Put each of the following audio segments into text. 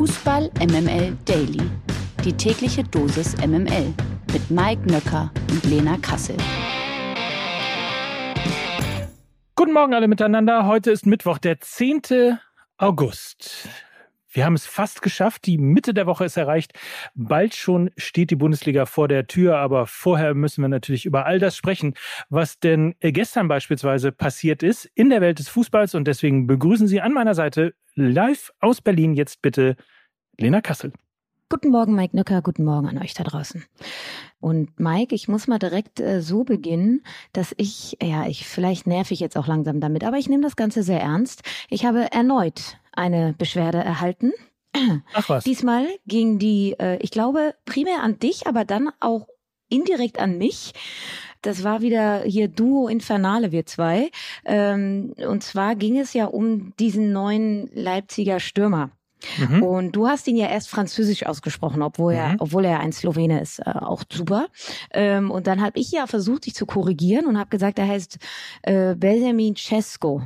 Fußball MML Daily. Die tägliche Dosis MML mit Mike Nöcker und Lena Kassel. Guten Morgen alle miteinander. Heute ist Mittwoch, der 10. August. Wir haben es fast geschafft. Die Mitte der Woche ist erreicht. Bald schon steht die Bundesliga vor der Tür. Aber vorher müssen wir natürlich über all das sprechen, was denn gestern beispielsweise passiert ist in der Welt des Fußballs. Und deswegen begrüßen Sie an meiner Seite live aus Berlin jetzt bitte Lena Kassel. Guten Morgen, Mike Nöcker. Guten Morgen an euch da draußen. Und Mike, ich muss mal direkt äh, so beginnen, dass ich, ja, ich vielleicht nerv ich jetzt auch langsam damit, aber ich nehme das Ganze sehr ernst. Ich habe erneut eine Beschwerde erhalten. Ach was. Diesmal ging die, äh, ich glaube, primär an dich, aber dann auch indirekt an mich. Das war wieder hier Duo Infernale, wir zwei. Ähm, und zwar ging es ja um diesen neuen Leipziger Stürmer. Mhm. Und du hast ihn ja erst französisch ausgesprochen, obwohl er, mhm. obwohl er ein Slowene ist, äh, auch super. Ähm, und dann habe ich ja versucht, dich zu korrigieren und habe gesagt, er heißt äh, Benjamin Cesco.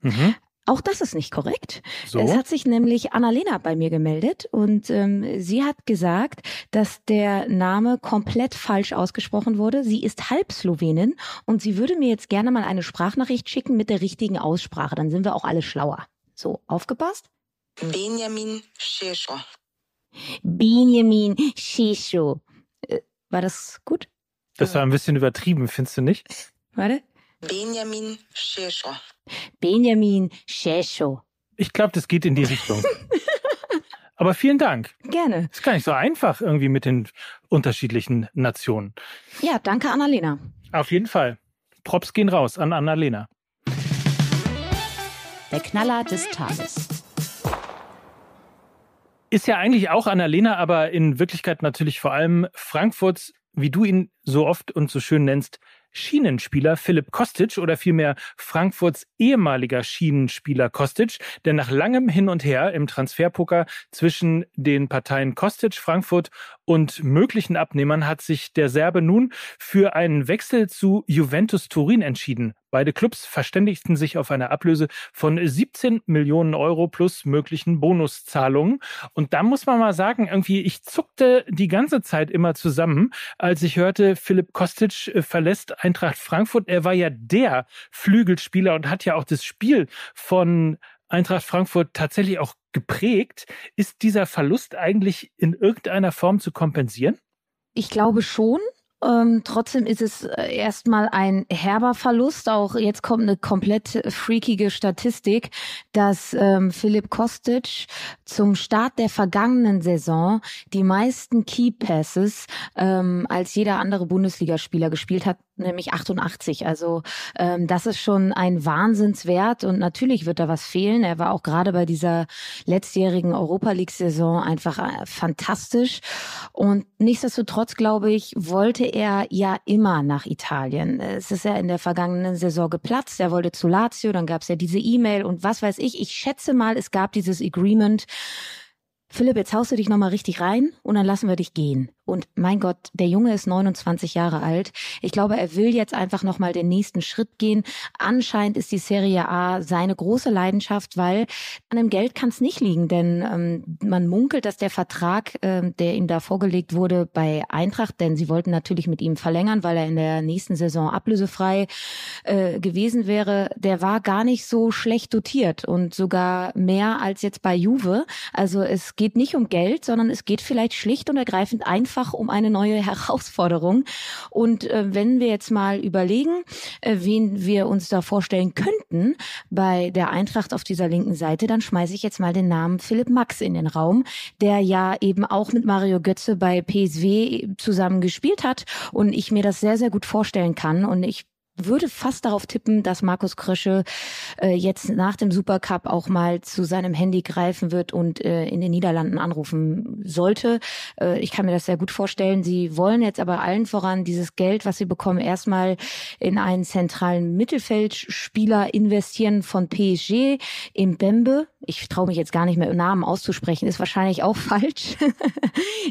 Mhm. Auch das ist nicht korrekt. So? Es hat sich nämlich Annalena bei mir gemeldet und ähm, sie hat gesagt, dass der Name komplett falsch ausgesprochen wurde. Sie ist halb Slowenin und sie würde mir jetzt gerne mal eine Sprachnachricht schicken mit der richtigen Aussprache. Dann sind wir auch alle schlauer. So, aufgepasst? Benjamin Shesho. Benjamin Shesho. Äh, war das gut? Das war ein bisschen übertrieben, findest du nicht? Warte. Benjamin Shesho. Benjamin Shesho. Ich glaube, das geht in die Richtung. Aber vielen Dank. Gerne. Ist gar nicht so einfach irgendwie mit den unterschiedlichen Nationen. Ja, danke Annalena. Auf jeden Fall. Props gehen raus an Annalena. Der Knaller des Tages ist ja eigentlich auch Annalena, aber in Wirklichkeit natürlich vor allem Frankfurts, wie du ihn so oft und so schön nennst, Schienenspieler Philipp Kostic oder vielmehr Frankfurts ehemaliger Schienenspieler Kostic, der nach langem Hin und Her im Transferpoker zwischen den Parteien Kostic, Frankfurt und möglichen Abnehmern hat sich der Serbe nun für einen Wechsel zu Juventus Turin entschieden. Beide Clubs verständigten sich auf eine Ablöse von 17 Millionen Euro plus möglichen Bonuszahlungen. Und da muss man mal sagen, irgendwie, ich zuckte die ganze Zeit immer zusammen, als ich hörte, Philipp Kostic äh, verlässt Eintracht Frankfurt. Er war ja der Flügelspieler und hat ja auch das Spiel von Eintracht Frankfurt tatsächlich auch geprägt. Ist dieser Verlust eigentlich in irgendeiner Form zu kompensieren? Ich glaube schon. Ähm, trotzdem ist es äh, erstmal ein herber Verlust. Auch jetzt kommt eine komplett freakige Statistik, dass ähm, Philipp Kostic zum Start der vergangenen Saison die meisten Key Passes ähm, als jeder andere Bundesligaspieler gespielt hat, nämlich 88. Also ähm, das ist schon ein Wahnsinnswert und natürlich wird da was fehlen. Er war auch gerade bei dieser letztjährigen Europa League-Saison einfach äh, fantastisch. Und nichtsdestotrotz, glaube ich, wollte er ja immer nach Italien. Es ist ja in der vergangenen Saison geplatzt. Er wollte zu Lazio, dann gab es ja diese E-Mail und was weiß ich. Ich schätze mal, es gab dieses Agreement. Philipp, jetzt haust du dich nochmal richtig rein und dann lassen wir dich gehen. Und mein Gott, der Junge ist 29 Jahre alt. Ich glaube, er will jetzt einfach nochmal den nächsten Schritt gehen. Anscheinend ist die Serie A seine große Leidenschaft, weil an dem Geld kann es nicht liegen, denn ähm, man munkelt, dass der Vertrag, äh, der ihm da vorgelegt wurde bei Eintracht, denn sie wollten natürlich mit ihm verlängern, weil er in der nächsten Saison ablösefrei äh, gewesen wäre, der war gar nicht so schlecht dotiert und sogar mehr als jetzt bei Juve. Also es geht nicht um Geld, sondern es geht vielleicht schlicht und ergreifend einfach einfach um eine neue Herausforderung. Und äh, wenn wir jetzt mal überlegen, äh, wen wir uns da vorstellen könnten bei der Eintracht auf dieser linken Seite, dann schmeiße ich jetzt mal den Namen Philipp Max in den Raum, der ja eben auch mit Mario Götze bei PSW zusammen gespielt hat und ich mir das sehr, sehr gut vorstellen kann. Und ich würde fast darauf tippen, dass Markus Krösche äh, jetzt nach dem Supercup auch mal zu seinem Handy greifen wird und äh, in den Niederlanden anrufen sollte. Äh, ich kann mir das sehr gut vorstellen. Sie wollen jetzt aber allen voran dieses Geld, was sie bekommen, erstmal in einen zentralen Mittelfeldspieler investieren von PSG im Bembe. Ich traue mich jetzt gar nicht mehr Namen auszusprechen, ist wahrscheinlich auch falsch.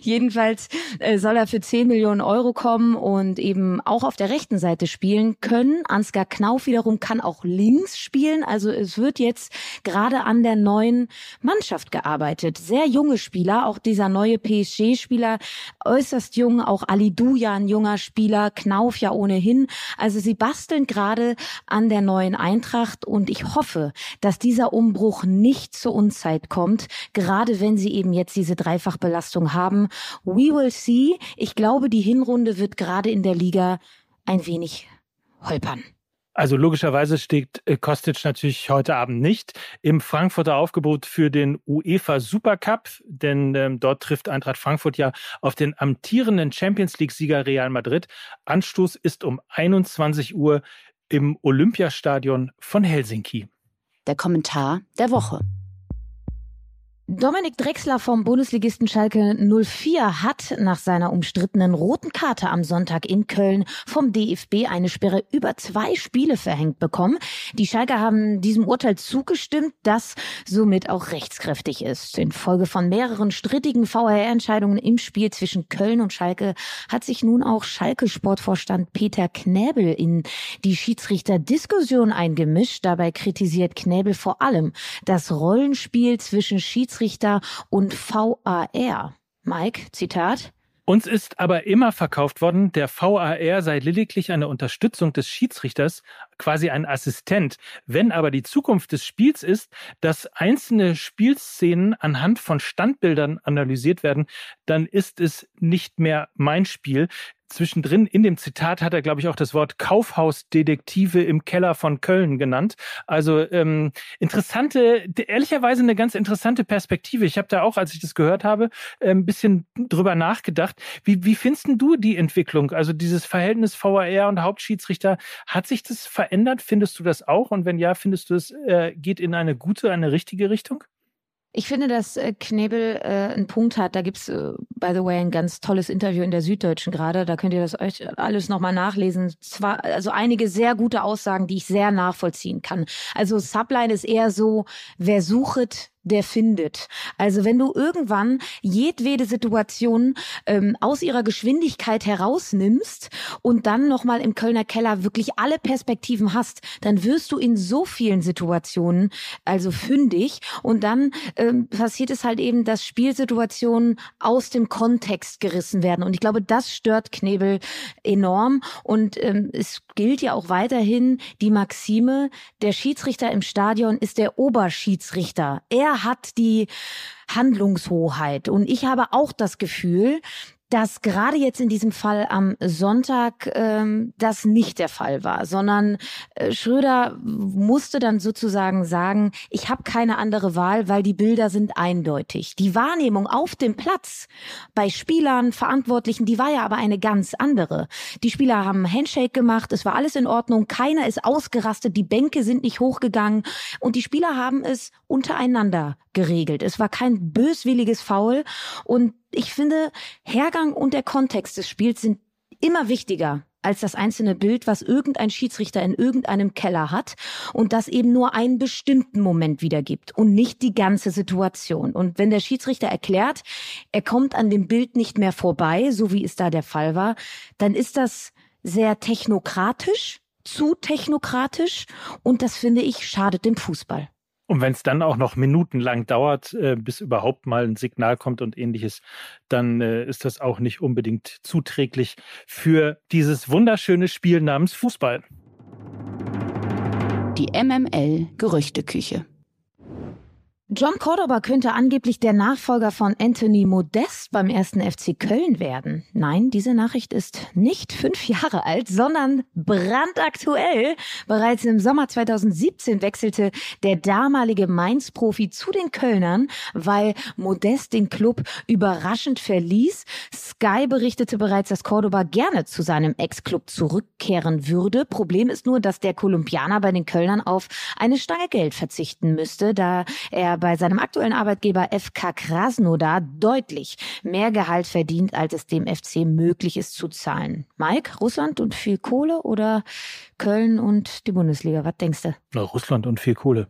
Jedenfalls äh, soll er für 10 Millionen Euro kommen und eben auch auf der rechten Seite spielen können können. Ansgar Knauf wiederum kann auch links spielen. Also es wird jetzt gerade an der neuen Mannschaft gearbeitet. Sehr junge Spieler, auch dieser neue PSG-Spieler, äußerst jung, auch Ali Duja, ein junger Spieler, Knauf ja ohnehin. Also sie basteln gerade an der neuen Eintracht und ich hoffe, dass dieser Umbruch nicht zur Unzeit kommt, gerade wenn sie eben jetzt diese Dreifachbelastung haben. We will see. Ich glaube, die Hinrunde wird gerade in der Liga ein wenig holpern. Also logischerweise steht äh, Kostic natürlich heute Abend nicht im Frankfurter Aufgebot für den UEFA Supercup, denn ähm, dort trifft Eintracht Frankfurt ja auf den amtierenden Champions League-Sieger Real Madrid. Anstoß ist um 21 Uhr im Olympiastadion von Helsinki. Der Kommentar der Woche. Dominik Drexler vom Bundesligisten Schalke 04 hat nach seiner umstrittenen roten Karte am Sonntag in Köln vom DFB eine Sperre über zwei Spiele verhängt bekommen. Die Schalke haben diesem Urteil zugestimmt, das somit auch rechtskräftig ist. Infolge von mehreren strittigen VRR-Entscheidungen im Spiel zwischen Köln und Schalke hat sich nun auch Schalke-Sportvorstand Peter Knäbel in die Schiedsrichter-Diskussion eingemischt. Dabei kritisiert Knäbel vor allem das Rollenspiel zwischen Schiedsrichter Schiedsrichter und VAR. Mike, Zitat. Uns ist aber immer verkauft worden, der VAR sei lediglich eine Unterstützung des Schiedsrichters, quasi ein Assistent. Wenn aber die Zukunft des Spiels ist, dass einzelne Spielszenen anhand von Standbildern analysiert werden, dann ist es nicht mehr mein Spiel zwischendrin in dem Zitat hat er, glaube ich, auch das Wort Kaufhausdetektive im Keller von Köln genannt. Also ähm, interessante, ehrlicherweise eine ganz interessante Perspektive. Ich habe da auch, als ich das gehört habe, äh, ein bisschen drüber nachgedacht. Wie, wie findest du die Entwicklung? Also dieses Verhältnis VAR und Hauptschiedsrichter, hat sich das verändert? Findest du das auch? Und wenn ja, findest du es äh, geht in eine gute, eine richtige Richtung? Ich finde, dass äh, Knebel äh, einen Punkt hat. Da gibt's äh, by the way, ein ganz tolles Interview in der Süddeutschen gerade. Da könnt ihr das euch alles nochmal nachlesen. Zwar, also einige sehr gute Aussagen, die ich sehr nachvollziehen kann. Also Subline ist eher so, wer suchet, der findet. Also wenn du irgendwann jedwede Situation ähm, aus ihrer Geschwindigkeit herausnimmst und dann nochmal im Kölner Keller wirklich alle Perspektiven hast, dann wirst du in so vielen Situationen also fündig und dann ähm, passiert es halt eben, dass Spielsituationen aus dem Kontext gerissen werden und ich glaube, das stört Knebel enorm und ähm, es gilt ja auch weiterhin die Maxime, der Schiedsrichter im Stadion ist der Oberschiedsrichter. Er hat die Handlungshoheit. Und ich habe auch das Gefühl, dass gerade jetzt in diesem Fall am Sonntag ähm, das nicht der Fall war, sondern äh, Schröder musste dann sozusagen sagen, ich habe keine andere Wahl, weil die Bilder sind eindeutig. Die Wahrnehmung auf dem Platz bei Spielern, Verantwortlichen, die war ja aber eine ganz andere. Die Spieler haben Handshake gemacht, es war alles in Ordnung, keiner ist ausgerastet, die Bänke sind nicht hochgegangen und die Spieler haben es untereinander geregelt. Es war kein böswilliges Foul und ich finde, Hergang und der Kontext des Spiels sind immer wichtiger als das einzelne Bild, was irgendein Schiedsrichter in irgendeinem Keller hat und das eben nur einen bestimmten Moment wiedergibt und nicht die ganze Situation. Und wenn der Schiedsrichter erklärt, er kommt an dem Bild nicht mehr vorbei, so wie es da der Fall war, dann ist das sehr technokratisch, zu technokratisch und das finde ich schadet dem Fußball. Und wenn es dann auch noch minutenlang dauert, äh, bis überhaupt mal ein Signal kommt und ähnliches, dann äh, ist das auch nicht unbedingt zuträglich für dieses wunderschöne Spiel namens Fußball. Die MML Gerüchteküche. John Cordoba könnte angeblich der Nachfolger von Anthony Modest beim ersten FC Köln werden. Nein, diese Nachricht ist nicht fünf Jahre alt, sondern brandaktuell. Bereits im Sommer 2017 wechselte der damalige Mainz-Profi zu den Kölnern, weil Modest den Club überraschend verließ. Sky berichtete bereits, dass Cordoba gerne zu seinem Ex-Club zurückkehren würde. Problem ist nur, dass der Kolumbianer bei den Kölnern auf eine Stange Geld verzichten müsste, da er bei seinem aktuellen Arbeitgeber FK Krasnodar deutlich mehr Gehalt verdient, als es dem FC möglich ist zu zahlen. Mike, Russland und viel Kohle oder Köln und die Bundesliga? Was denkst du? Na, Russland und viel Kohle.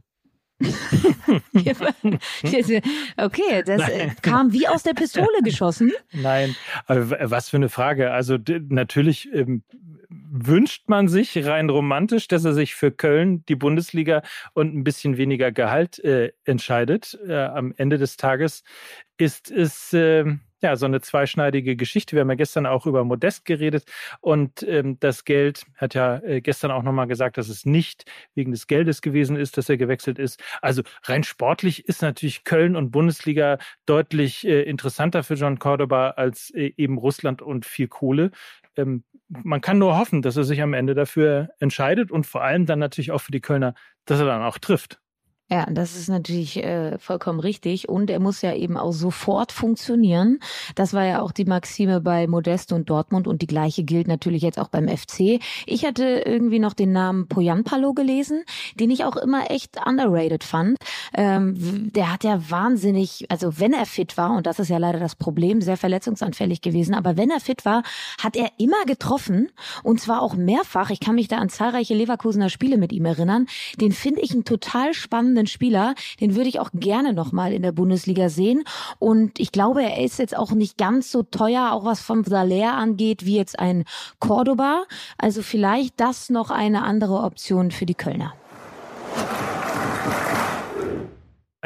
okay, das Nein. kam wie aus der Pistole geschossen. Nein, was für eine Frage. Also natürlich ähm, wünscht man sich rein romantisch, dass er sich für Köln, die Bundesliga und ein bisschen weniger Gehalt äh, entscheidet. Äh, am Ende des Tages ist es äh, ja, so eine zweischneidige Geschichte. Wir haben ja gestern auch über Modest geredet und ähm, das Geld hat ja äh, gestern auch nochmal gesagt, dass es nicht wegen des Geldes gewesen ist, dass er gewechselt ist. Also rein sportlich ist natürlich Köln und Bundesliga deutlich äh, interessanter für John Cordoba als äh, eben Russland und viel Kohle. Ähm, man kann nur hoffen, dass er sich am Ende dafür entscheidet und vor allem dann natürlich auch für die Kölner, dass er dann auch trifft. Ja, das ist natürlich äh, vollkommen richtig. Und er muss ja eben auch sofort funktionieren. Das war ja auch die Maxime bei Modeste und Dortmund und die gleiche gilt natürlich jetzt auch beim FC. Ich hatte irgendwie noch den Namen Poyanpalo gelesen, den ich auch immer echt underrated fand. Ähm, der hat ja wahnsinnig, also wenn er fit war, und das ist ja leider das Problem, sehr verletzungsanfällig gewesen, aber wenn er fit war, hat er immer getroffen und zwar auch mehrfach. Ich kann mich da an zahlreiche Leverkusener Spiele mit ihm erinnern. Den finde ich einen total spannenden spannenden Spieler. Den würde ich auch gerne nochmal in der Bundesliga sehen. Und ich glaube, er ist jetzt auch nicht ganz so teuer, auch was vom Salär angeht, wie jetzt ein Cordoba. Also vielleicht das noch eine andere Option für die Kölner.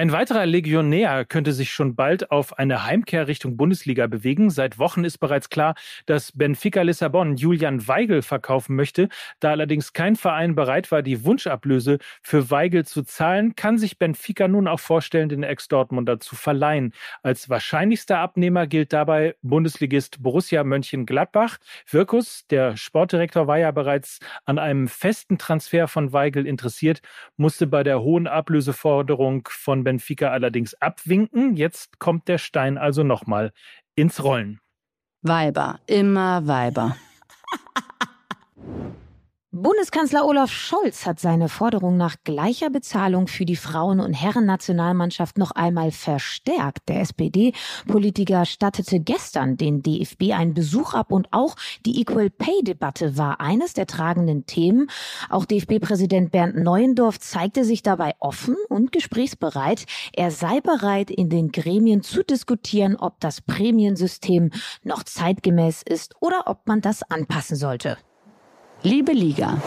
Ein weiterer Legionär könnte sich schon bald auf eine Heimkehr Richtung Bundesliga bewegen. Seit Wochen ist bereits klar, dass Benfica Lissabon Julian Weigel verkaufen möchte. Da allerdings kein Verein bereit war, die Wunschablöse für Weigel zu zahlen, kann sich Benfica nun auch vorstellen, den Ex-Dortmunder zu verleihen. Als wahrscheinlichster Abnehmer gilt dabei Bundesligist Borussia Mönchengladbach. Wirkus, der Sportdirektor, war ja bereits an einem festen Transfer von Weigel interessiert, musste bei der hohen Ablöseforderung von Benfica allerdings abwinken. Jetzt kommt der Stein also nochmal ins Rollen. Weiber, immer Weiber. Bundeskanzler Olaf Scholz hat seine Forderung nach gleicher Bezahlung für die Frauen- und Herrennationalmannschaft noch einmal verstärkt. Der SPD-Politiker stattete gestern den DFB einen Besuch ab und auch die Equal Pay-Debatte war eines der tragenden Themen. Auch DFB-Präsident Bernd Neuendorf zeigte sich dabei offen und gesprächsbereit. Er sei bereit, in den Gremien zu diskutieren, ob das Prämiensystem noch zeitgemäß ist oder ob man das anpassen sollte. Liebe Liga.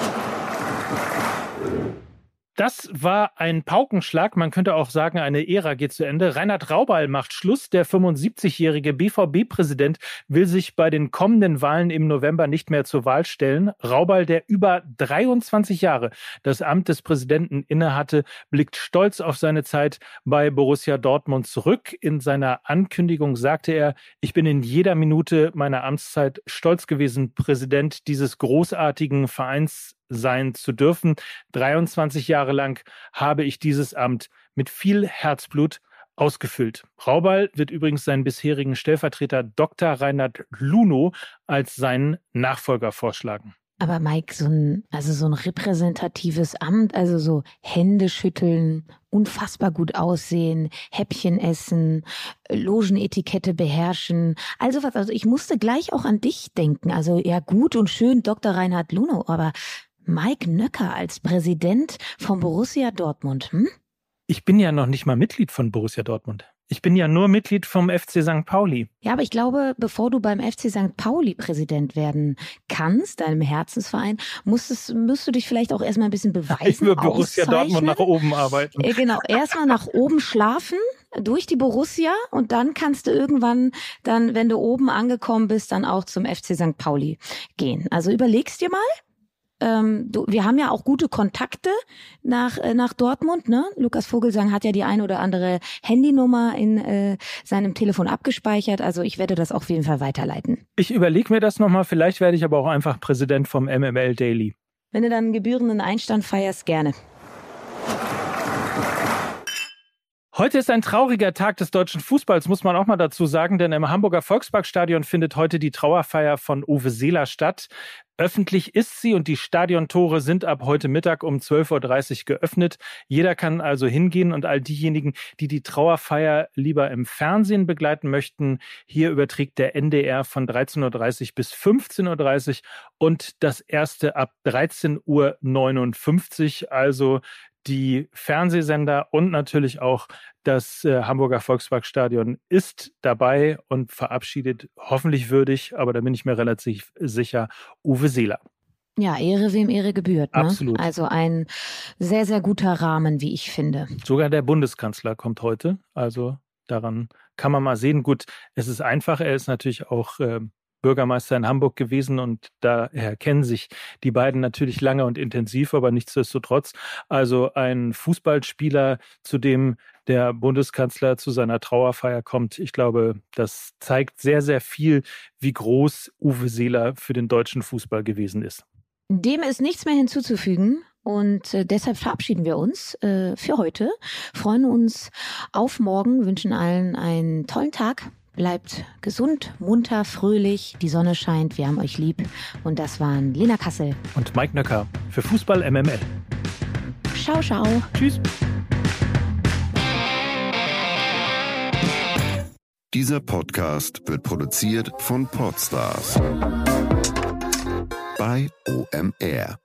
Das war ein Paukenschlag. Man könnte auch sagen, eine Ära geht zu Ende. Reinhard Raubal macht Schluss. Der 75-jährige BVB-Präsident will sich bei den kommenden Wahlen im November nicht mehr zur Wahl stellen. Raubal, der über 23 Jahre das Amt des Präsidenten innehatte, blickt stolz auf seine Zeit bei Borussia Dortmund zurück. In seiner Ankündigung sagte er, ich bin in jeder Minute meiner Amtszeit stolz gewesen, Präsident dieses großartigen Vereins sein zu dürfen. 23 Jahre lang habe ich dieses Amt mit viel Herzblut ausgefüllt. Raubal wird übrigens seinen bisherigen Stellvertreter Dr. Reinhard Luno als seinen Nachfolger vorschlagen. Aber Mike, so ein, also so ein repräsentatives Amt, also so Hände schütteln, unfassbar gut aussehen, Häppchen essen, Logenetikette beherrschen. Also was, also ich musste gleich auch an dich denken. Also ja, gut und schön Dr. Reinhard Luno, aber Mike Nöcker als Präsident von Borussia Dortmund. Hm? Ich bin ja noch nicht mal Mitglied von Borussia Dortmund. Ich bin ja nur Mitglied vom FC St. Pauli. Ja, aber ich glaube, bevor du beim FC St. Pauli Präsident werden kannst, deinem Herzensverein, musstest, musst du dich vielleicht auch erstmal ein bisschen beweisen. Ich will Borussia Dortmund nach oben arbeiten. Äh, genau, erstmal nach oben schlafen durch die Borussia und dann kannst du irgendwann dann, wenn du oben angekommen bist, dann auch zum FC St. Pauli gehen. Also überlegst dir mal, ähm, du, wir haben ja auch gute Kontakte nach, äh, nach Dortmund. Ne? Lukas Vogelsang hat ja die ein oder andere Handynummer in äh, seinem Telefon abgespeichert. Also ich werde das auf jeden Fall weiterleiten. Ich überlege mir das nochmal. Vielleicht werde ich aber auch einfach Präsident vom MML Daily. Wenn du dann einen gebührenden Einstand feierst, gerne. Heute ist ein trauriger Tag des deutschen Fußballs, muss man auch mal dazu sagen, denn im Hamburger Volksparkstadion findet heute die Trauerfeier von Uwe Seeler statt. Öffentlich ist sie und die Stadiontore sind ab heute Mittag um 12.30 Uhr geöffnet. Jeder kann also hingehen und all diejenigen, die die Trauerfeier lieber im Fernsehen begleiten möchten, hier überträgt der NDR von 13.30 Uhr bis 15.30 Uhr und das erste ab 13.59 Uhr. Also die Fernsehsender und natürlich auch das äh, Hamburger Volksparkstadion ist dabei und verabschiedet hoffentlich würdig, aber da bin ich mir relativ sicher, Uwe Seeler. Ja, Ehre wem Ehre gebührt. Ne? Absolut. Also ein sehr, sehr guter Rahmen, wie ich finde. Sogar der Bundeskanzler kommt heute. Also daran kann man mal sehen. Gut, es ist einfach. Er ist natürlich auch äh, Bürgermeister in Hamburg gewesen und daher kennen sich die beiden natürlich lange und intensiv, aber nichtsdestotrotz. Also ein Fußballspieler, zu dem der Bundeskanzler zu seiner Trauerfeier kommt. Ich glaube, das zeigt sehr, sehr viel, wie groß Uwe Seeler für den deutschen Fußball gewesen ist. Dem ist nichts mehr hinzuzufügen. Und äh, deshalb verabschieden wir uns äh, für heute, freuen uns auf morgen, wünschen allen einen tollen Tag. Bleibt gesund, munter, fröhlich, die Sonne scheint, wir haben euch lieb. Und das waren Lena Kassel und Mike Nöcker für Fußball MML. Ciao, ciao. Tschüss. Dieser Podcast wird produziert von Podstars bei OMR.